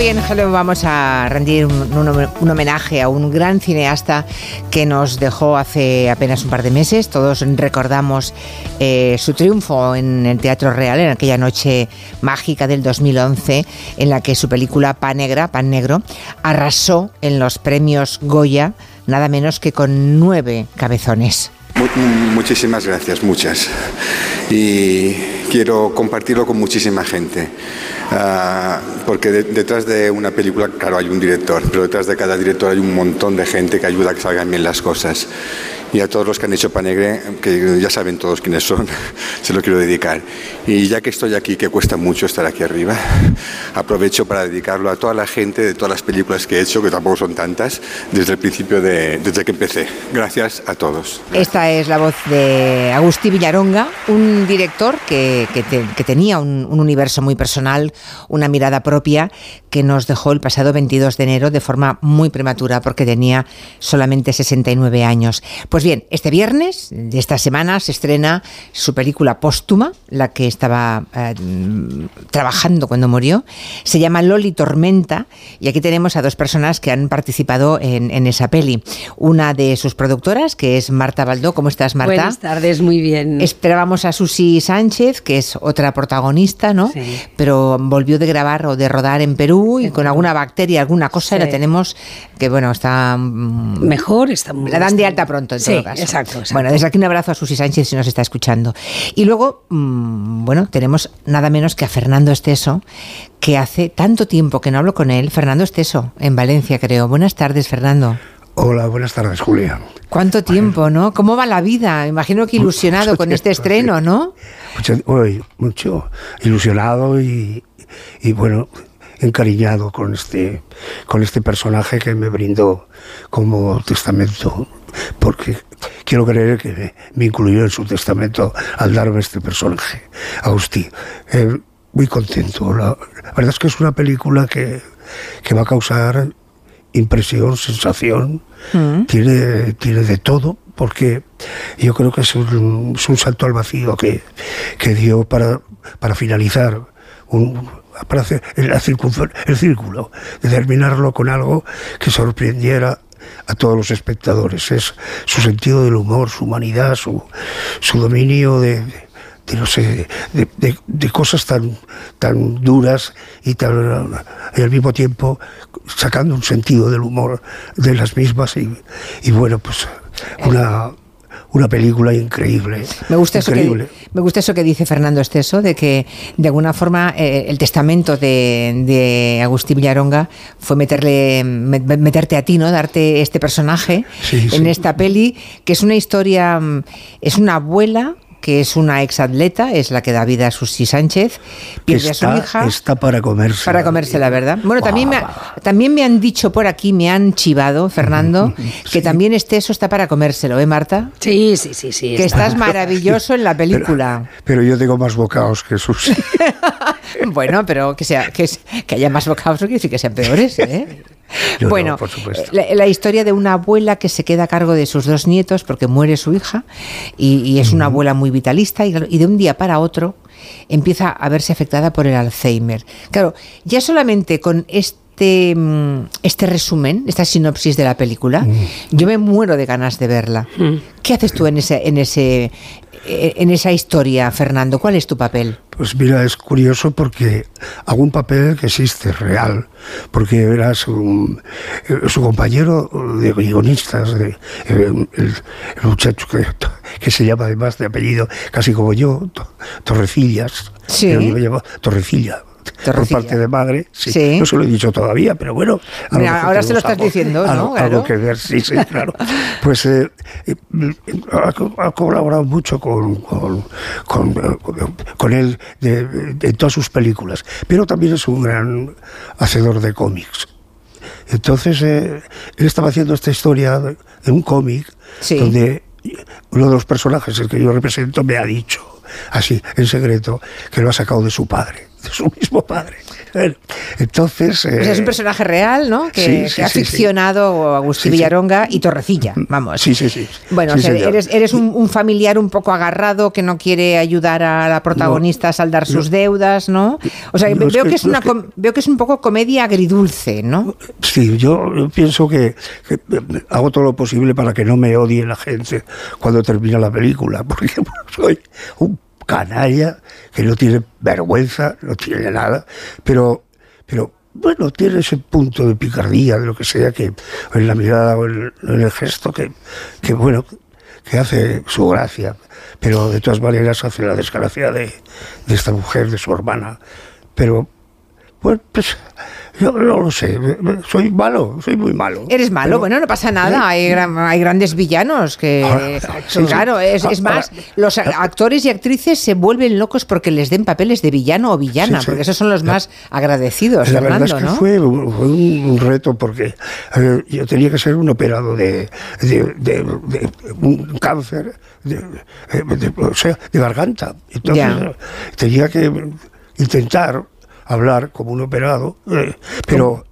Hoy en Hello vamos a rendir un, homenaje a un gran cineasta que nos dejó hace apenas un par de meses. Todos recordamos eh, su triunfo en el Teatro Real en aquella noche mágica del 2011 en la que su película Pan Negra, Pan Negro, arrasó en los premios Goya nada menos que con nueve cabezones. Mu- muchísimas gracias, muchas. Quiero compartirlo con muchísima gente. Ah, porque de- detrás de una película, claro, hay un director, pero detrás de cada director hay un montón de gente que ayuda a que salgan bien las cosas. Y a todos los que han hecho Panegre, que ya saben todos quiénes son, se lo quiero dedicar. Y ya que estoy aquí, que cuesta mucho estar aquí arriba, aprovecho para dedicarlo a toda la gente de todas las películas que he hecho, que tampoco son tantas, desde el principio, de, desde que empecé. Gracias a todos. Esta es la voz de Agustí Villaronga, un director que, que te- que tenía un, un universo muy personal, una mirada propia, que nos dejó el pasado 22 de enero de forma muy prematura porque tenía solamente 69 años. Pues bien, este viernes de esta semana se estrena su película póstuma, la que estaba eh, trabajando cuando murió. Se llama Loli Tormenta y aquí tenemos a dos personas que han participado en, en esa peli. Una de sus productoras, que es Marta Baldó. ¿Cómo estás, Marta? Buenas tardes, muy bien. Esperábamos a Susi Sánchez, que es otra protagonista, ¿no? Sí. Pero volvió de grabar o de rodar en Perú y con alguna bacteria, alguna cosa, y la Sí. tenemos que, bueno, está... mm, Mejor, está muy la dan de alta pronto, en Sí, todo caso. Exacto, exacto. Bueno, desde aquí un abrazo a Susi Sánchez si nos está escuchando. Y luego, mm, bueno, tenemos nada menos que a Fernando Esteso, que hace tanto tiempo que no hablo con él. Fernando Esteso, en Valencia, creo. Buenas tardes, Fernando. Hola, buenas tardes, Julia. ¿Cuánto tiempo, no? ¿Cómo va la vida? Imagino que ilusionado Mucho con este estreno, sí. ¿no? Mucho ilusionado y, y, bueno, encariñado con este, con este personaje que me brindó como testamento, porque quiero creer que me, incluyó en su testamento al darme este personaje, Agustí. Eh, muy contento. La, la verdad es que es una película que, que va a causar impresión, sensación, tiene, tiene de todo, porque yo creo que es un, es un salto al vacío que, que dio para, para finalizar un, para hacer el, el círculo, de terminarlo con algo que sorprendiera a todos los espectadores. Es su sentido del humor, su humanidad, su, su dominio de, de no sé, de, de- cosas tan, tan duras y, tan, y al mismo tiempo sacando un sentido del humor de las mismas y, y bueno, pues una, una película increíble. Me gusta, eso que, increíble. me gusta eso que dice Fernando Esteso, de que de alguna forma eh, el testamento de, de Agustín Villaronga fue meterle, me- meterte a ti, ¿no? Darte este personaje Sí, en sí. esta peli, que es una historia, mm, es una abuela que es una exatleta, es la que da vida a Susi Sánchez, pierde a su está, hija. está para comerse. Para comérsela, ¿verdad? Bueno, también me, ha- también me han dicho por aquí, me han chivado, Fernando, que también este eso está para comérselo, ¿eh, Marta? Sí, sí, sí, sí. Que está- estás maravilloso en la película. Pero yo tengo más bocados que sus. Bueno, pero que sea que, que haya más no quiere decir que sean peores, ¿eh? Yo no, bueno, por supuesto. La, la historia de una abuela que se queda a cargo de sus dos nietos porque muere su hija y, y es una abuela muy vitalista y, y de un día para otro empieza a verse afectada por el Alzheimer. Claro, ya solamente con este, mm, este resumen, esta sinopsis de la película, yo me muero de ganas de verla. ¿Qué haces tú en ese, en ese, en esa historia, Fernando? ¿Cuál es tu papel? Pues mira, es curioso porque hago un papel que existe, real, porque era su, eh, su compañero de guionistas, eh, el, el muchacho que, que se llama además de apellido casi como yo, To- Torrecillas, Sí. Torrecilla. Por parte de madre, sí. Sí. No se lo he dicho todavía, pero bueno. Mira, ahora se lo estás diciendo, ¿no? algo, Claro. algo que ver, sí, sí, claro. Pues eh, eh, ha, co- ha colaborado mucho con, con, con, con él de, de- en todas sus películas, pero también es un gran hacedor de cómics. Entonces, eh, él estaba haciendo esta historia de un cómic Sí. donde uno de los personajes, el que yo represento, me ha dicho, así, en secreto, que lo ha sacado de su padre. de su mismo padre. entonces... Es un personaje real, ¿no? Que, ha ficcionado Agustín Villaronga y Torrecilla, vamos. Sí, sí, sí. Bueno, eres, eres un, familiar un poco agarrado que no quiere ayudar a la protagonista a saldar sus deudas, ¿no? O sea, veo, que, es una, veo que es un poco comedia agridulce, ¿no? Sí, yo pienso que, hago todo lo posible para que no me odie la gente cuando termina la película, porque soy un canalla que no tiene vergüenza, no tiene nada, pero, pero bueno, tiene ese punto de picardía, de lo que sea, que en la mirada o en, el gesto, que, que, bueno, que hace su gracia, pero de todas maneras hace la desgracia de, de esta mujer, de su hermana. Pero, pues, pues yo no lo sé, soy malo, soy muy malo. Eres malo, bueno, no pasa nada, ¿Eh? hay, hay, grandes villanos que... claro, es, es, más, los actores y actrices se vuelven locos porque les den papeles de villano o villana, porque esos son los más agradecidos, La verdad es que fue, un, reto porque yo tenía que ser un operado de, de, un cáncer, de, o sea, de garganta. Entonces tenía que intentar hablar como un operado, pero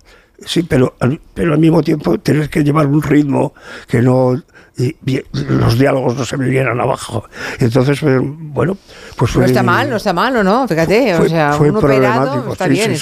sí, pero, pero al mismo tiempo tener que llevar un ritmo que no y, los diálogos no se me vinieran abajo. Entonces, eh, bueno, pues No está mal, no está mal, ¿o no? Fíjate, o sea, un operado está bien.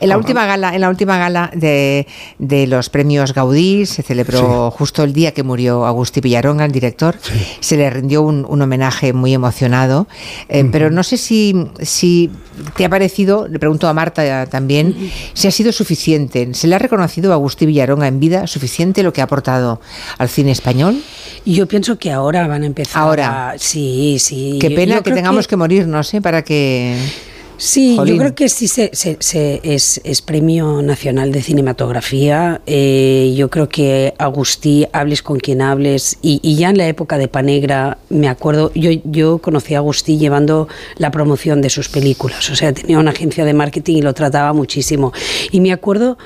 En la última gala, en la última gala de, de los premios Gaudí se celebró justo el día que murió Agustí Villaronga, el director. Se le rindió un, un homenaje muy emocionado. Eh, pero no sé si, si te ha parecido, le pregunto a Marta también, si ha sido suficiente. ¿Se le ha reconocido Agustí Villaronga en vida suficiente lo que ha aportado al cine español? Yo pienso que ahora van a empezar. Ahora. Sí, sí. Qué pena que tengamos que... morirnos, ¿eh? Para que. Sí, yo creo que sí se, es, Premio Nacional de Cinematografía. Eh, yo creo que Agustí, hables con quien hables, y, ya en la época de Panegra, me acuerdo, yo, yo conocí a Agustí llevando la promoción de sus películas, o sea, tenía una agencia de marketing y lo trataba muchísimo. Y me acuerdo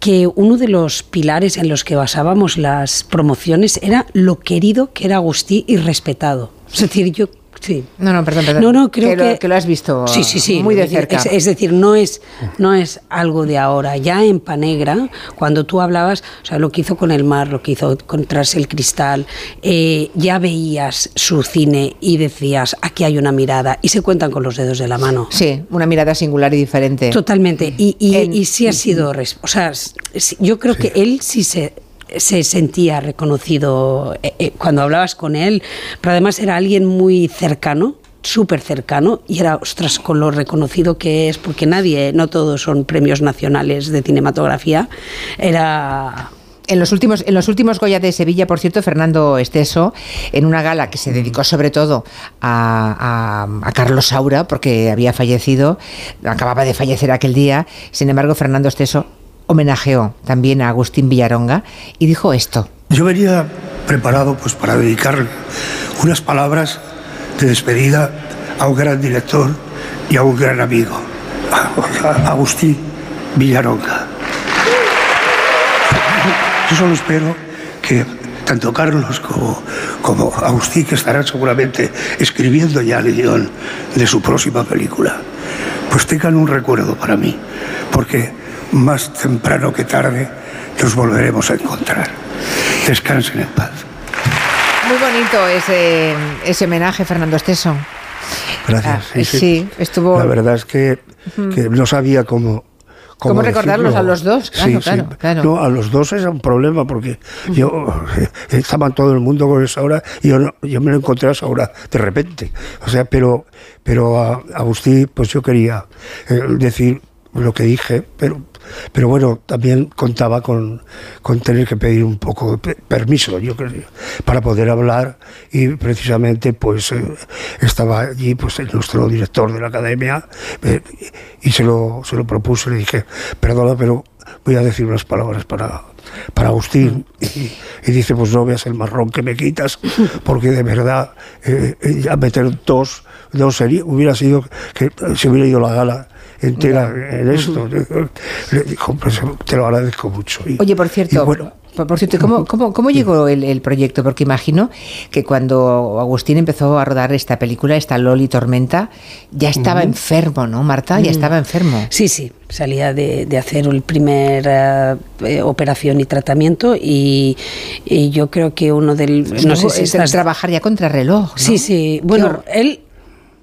que uno de los pilares en los que basábamos las promociones era lo querido que era Agustí y respetado. Es decir, yo Sí. No, no, perdón, perdón. No, no, creo que, que, lo has visto sí, sí, sí, muy de cerca. Es, decir, no es, no es algo de ahora. Ya en Panegra, cuando tú hablabas, o sea, lo que hizo con el mar, lo que hizo con Tras el Cristal, eh, ya veías su cine y decías, aquí hay una mirada, y se cuentan con los dedos de la mano. Sí, una mirada singular y diferente. Totalmente. Y, y, sí ha sido, o sea, yo creo que él sí se se sentía reconocido eh, eh, cuando hablabas con él, pero además era alguien muy cercano, súper cercano y era, ostras, con lo reconocido que es, porque nadie, no todos son premios nacionales de cinematografía, era en los últimos en los últimos Goya de Sevilla, por cierto, Fernando Esteso, en una gala que se dedicó sobre todo a, a, Carlos Saura, porque había fallecido, acababa de fallecer aquel día. Sin embargo, Fernando Esteso homenajeó también a Agustín Villaronga y dijo esto. Yo venía preparado pues para dedicar unas palabras de despedida a un gran director y a un gran amigo, a Agustín Villaronga. Yo solo espero que tanto Carlos como, como Agustín, que estarán seguramente escribiendo ya el guion de su próxima película, pues tengan un recuerdo para mí, porque más temprano que tarde nos volveremos a encontrar. Descansen en paz. Muy bonito ese, ese homenaje, Fernando Esteso. Gracias. Ah, sí, estuvo. La verdad es que, no sabía cómo. ¿Cómo, recordarlos a los dos? Claro, claro, claro. No, a los dos es un problema porque yo eh, estaba todo el mundo con esa hora y yo, yo me lo encontré a esa hora de repente. O sea, pero, pero a Agustín, pues yo quería eh, decir lo que dije, pero pero bueno, también contaba con, con tener que pedir un poco de permiso, yo creo, para poder hablar y precisamente pues eh, estaba allí pues nuestro director de la academia eh, y se lo, se lo propuse, le dije, perdona, pero voy a decir unas palabras para, para Agustín y, dice pues no veas el marrón que me quitas porque de verdad eh, ya meter dos dos hubiera sido que se hubiera ido la gala entera en esto. Le dijo, pues, te lo agradezco mucho. Oye, por cierto, Por, cierto, ¿cómo, cómo, cómo llegó el, proyecto? Porque imagino que cuando Agustín empezó a rodar esta película, esta Loli Tormenta, ya estaba enfermo, ¿no, Marta? Ya estaba enfermo. Sí, sí, salía de, hacer el primer eh, operación y tratamiento y, yo creo que uno del... No, sé si es trabajar ya contra reloj. Sí, sí. Bueno, él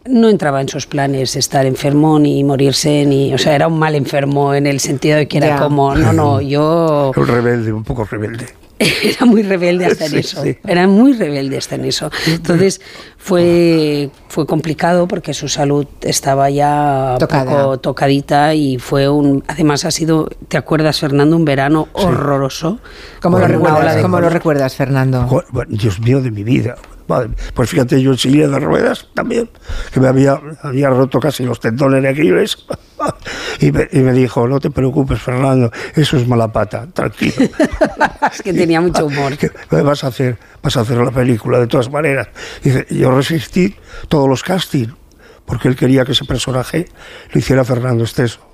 no entraba en sus planes estar enfermo ni morirse, ni, o sea, era un mal enfermo en el sentido de que era como, no, no, yo... Un rebelde, un poco rebelde. era muy rebelde hasta en eso. Era muy rebelde hasta en eso. Entonces fue, fue complicado porque su salud estaba ya un poco tocadita y fue un. Además, ha sido, ¿te acuerdas, Fernando? Un verano horroroso. ¿Cómo, lo, recuerdas, ¿cómo lo recuerdas, Fernando? Dios mío de mi vida pues fíjate, yo en silla de ruedas también, que me había, había roto casi los tendones de Aquiles. y, me, y me dijo, no te preocupes, Fernando, eso es mala pata, tranquilo. es que tenía mucho humor. vas a hacer, vas a hacer la película de todas maneras. Dice, yo resistí todos los castings, porque él quería que ese personaje lo hiciera Fernando Esteso.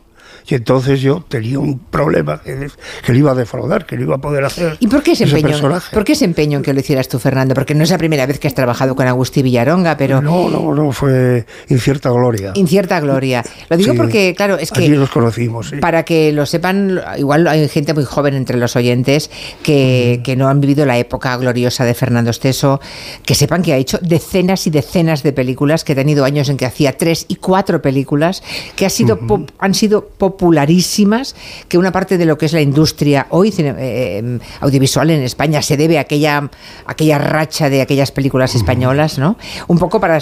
Y entonces yo tenía un problema que, que le iba a defraudar, que no iba a poder hacer. ¿Y por qué ese, empeño? ¿Por qué ese empeño en que lo hicieras tú, Fernando? Porque no es la primera vez que has trabajado con Agustí Villaronga, pero. No, no, no, fue incierta gloria. Incierta gloria. Lo digo porque, claro, es que. Allí nos conocimos. Sí. Para que lo sepan, igual hay gente muy joven entre los oyentes que, que no han vivido la época gloriosa de Fernando Esteso, que sepan que ha hecho decenas y decenas de películas, que ha tenido años en que hacía tres y cuatro películas, que ha sido han sido popularísimas, que una parte de lo que es la industria hoy eh, audiovisual en España se debe a aquella, aquella racha de aquellas películas españolas, ¿no? Un poco para,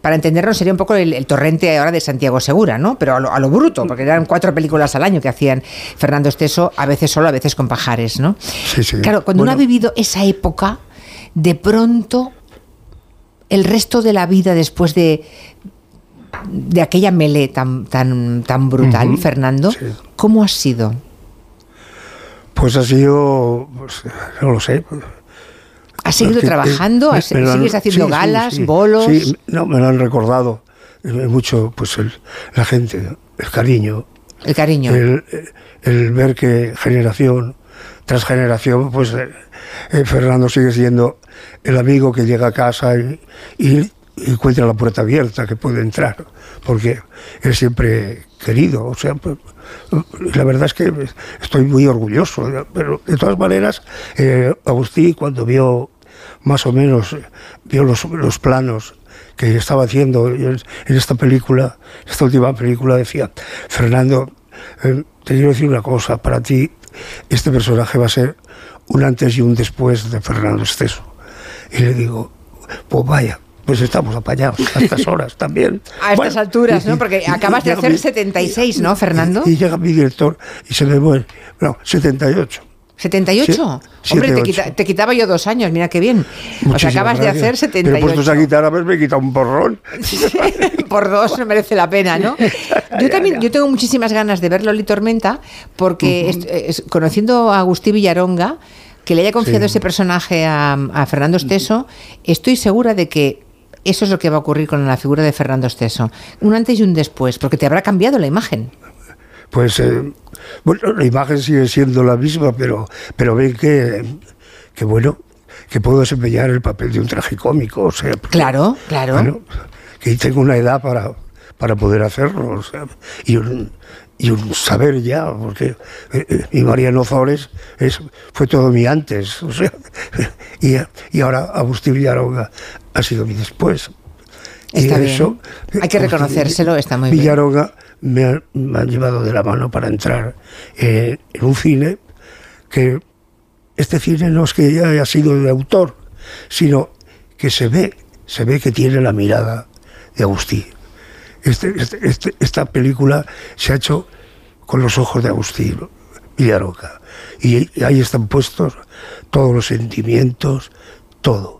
para entendernos sería un poco el, torrente ahora de Santiago Segura, ¿no? Pero a lo, bruto, porque eran cuatro películas al año que hacían Fernando Esteso, a veces solo, a veces con pajares, ¿no? Claro, cuando uno ha vivido esa época, de pronto el resto de la vida después de, de aquella melee tan, tan, tan brutal, Fernando, ¿cómo ha sido? Pues ha sido, pues, no lo sé. ¿Has seguido trabajando? ¿Sigues haciendo galas, bolos? Sí, no, me lo han recordado mucho, pues la gente, el cariño. El cariño. El, ver que generación tras generación, pues eh, eh, Fernando sigue siendo el amigo que llega a casa y encuentra la puerta abierta, que puede entrar, porque es siempre querido. O sea, pues, la verdad es que estoy muy orgulloso, pero de todas maneras, eh, Agustín cuando vio más o menos, vio los, los planos que estaba haciendo en, esta película, esta última película, decía, Fernando, eh, te quiero decir una cosa, para ti este personaje va a ser un antes y un después de Fernando Esteso. Y le digo, pues vaya, pues estamos apañados a estas horas también. A estas alturas, ¿no? Porque acabas de hacer 76, ¿no, Fernando? Y, llega mi director y se me muere. No, 78. ¿78? Hombre, te, quitaba yo dos años, mira qué bien. o sea, acabas de hacer 78. Pero puestos a quitar, a ver, me quita un porrón. Por dos no merece la pena, ¿no? Yo también yo tengo muchísimas ganas de ver Loli Tormenta, porque conociendo a Agustín Villaronga, que le haya confiado ese personaje a, a Fernando Esteso, estoy segura de que eso es lo que va a ocurrir con la figura de Fernando Esteso. Un antes y un después, porque te habrá cambiado la imagen. Pues, eh, bueno, la imagen sigue siendo la misma, pero, pero ven que, que, bueno, que puedo desempeñar el papel de un tragicómico. O sea, claro, claro. que tengo una edad para, para poder hacerlo. O sea, y un, y un saber ya, porque eh, eh, mi Mariano Zores es, fue todo mi antes, o sea, y, y ahora Agustín Villaronga ha sido mi después. Está bien. Hay que reconocérselo, está muy Villaronga Me, ha, me ha llevado de la mano para entrar en un cine que este cine no es que haya sido de autor, sino que se ve, se ve que tiene la mirada de Agustín este, este, este, esta película se ha hecho con los ojos de Agustín Villaroca. Y ahí están puestos todos los sentimientos, todo,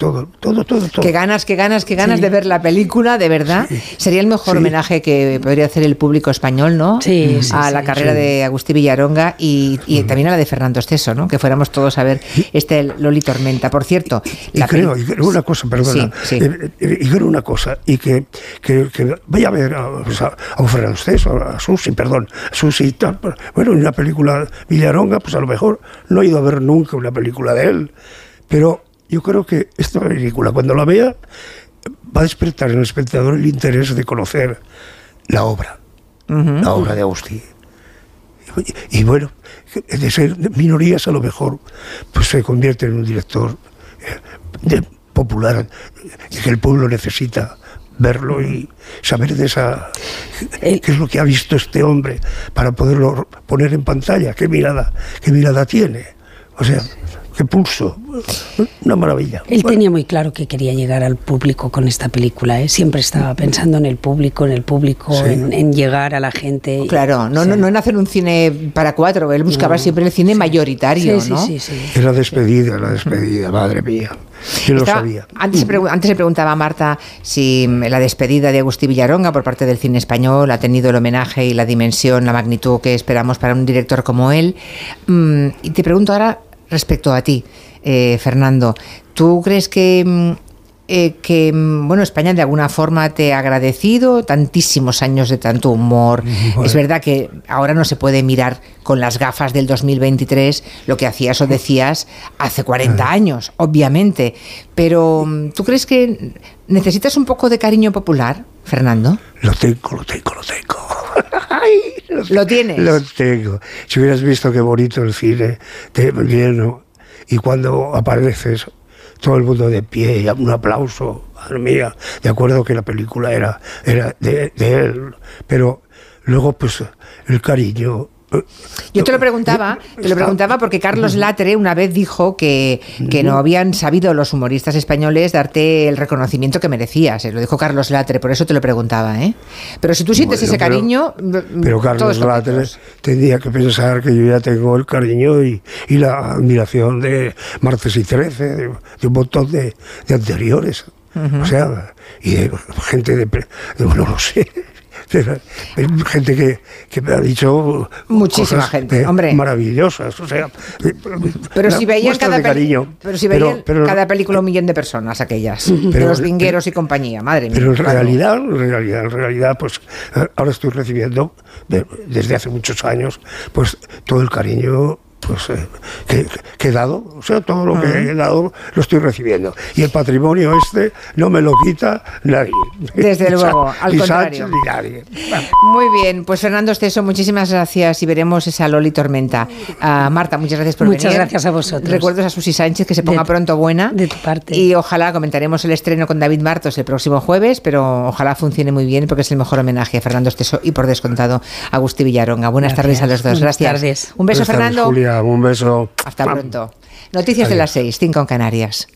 todo, todo, todo, todo. Qué ganas, qué ganas, qué ganas de ver la película, de verdad. Sería el mejor homenaje que podría hacer el público español, ¿no? Sí, A la carrera de Agustín Villaronga y, también a la de Fernando Esteso, ¿no? Que fuéramos todos a ver este Loli Tormenta. Por cierto, y, creo, y creo, una cosa, perdona, eh, eh, y creo una cosa, y que, que, vaya a ver a, pues a, a Fernando Esteso, a Susi, perdón, a Susi y tal. Bueno, en una película Villaronga, pues a lo mejor no he ido a ver nunca una película de él, pero yo creo que esta película, cuando la vea, va a despertar en el espectador el interés de conocer la obra, la obra de Agustín. Y, bueno, de ser minorías a lo mejor, pues se convierte en un director eh, de, popular, que el pueblo necesita verlo y saber de esa qué es lo que ha visto este hombre para poderlo poner en pantalla, qué mirada, qué mirada tiene. O sea, pulso. Una maravilla. Él tenía muy claro que quería llegar al público con esta película. ¿eh? Siempre estaba pensando en el público, en el público, en, llegar a la gente. Claro, no, no, no en hacer un cine para cuatro. Él buscaba siempre el cine mayoritario, ¿no? Sí, sí, sí. La despedida, la despedida, madre mía. Yo lo sabía. Antes, antes se preguntaba a Marta si la despedida de Agustín Villaronga por parte del cine español ha tenido el homenaje y la dimensión, la magnitud que esperamos para un director como él. Mm, y te pregunto ahora respecto a ti, eh, Fernando. ¿Tú crees que, mm, eh, que mm, bueno, España de alguna forma te ha agradecido tantísimos años de tanto humor? Es verdad que ahora no se puede mirar con las gafas del 2023 lo que hacías o decías hace 40 ah. años, obviamente. Pero mm, ¿tú crees que necesitas un poco de cariño popular, Fernando? Lo tengo, lo tengo, lo tengo. Lo, tienes. Lo tengo. Si hubieras visto qué bonito el cine, te lleno. Y cuando apareces, todo el mundo de pie, y un aplauso, madre mía, de acuerdo que la película era, era de, de él, pero luego pues el cariño yo te lo preguntaba, te lo preguntaba porque Carlos Latre una vez dijo que, que, no habían sabido los humoristas españoles darte el reconocimiento que merecías. Eh, lo dijo Carlos Latre, por eso te lo preguntaba. ¿eh? Pero si tú sientes ese cariño. Pero Carlos Latre tendría que pensar que yo ya tengo el cariño y, y la admiración de Martes y Trece, de, un montón de, de anteriores. O sea, y de gente de, de. No lo sé gente que, que, me ha dicho muchísima gente, hombre, maravillosas, o sea, pero si veían cada pero si veían cada película un millón de personas aquellas, de los vingueros y compañía, madre mía. Pero en realidad, en realidad, en realidad, pues ahora estoy recibiendo desde hace muchos años, pues todo el cariño pues, eh, que, he dado, o sea, todo lo que he dado lo estoy recibiendo. Y el patrimonio este no me lo quita nadie. Desde luego, al contrario. nadie. Muy bien, pues Fernando Esteso, muchísimas gracias y veremos esa Loli Tormenta. Uh, Marta, muchas gracias por venir. Muchas gracias a vosotros. Recuerdos a Susi Sánchez, que se ponga pronto buena. De tu parte. Y ojalá comentaremos el estreno con David Martos el próximo jueves, pero ojalá funcione muy bien porque es el mejor homenaje a Fernando Esteso y por descontado a Agustín Villaronga. Buenas tardes a los dos. gracias. Un beso, Fernando. Un beso. Hasta pronto. Noticias de las seis, cinco en Canarias.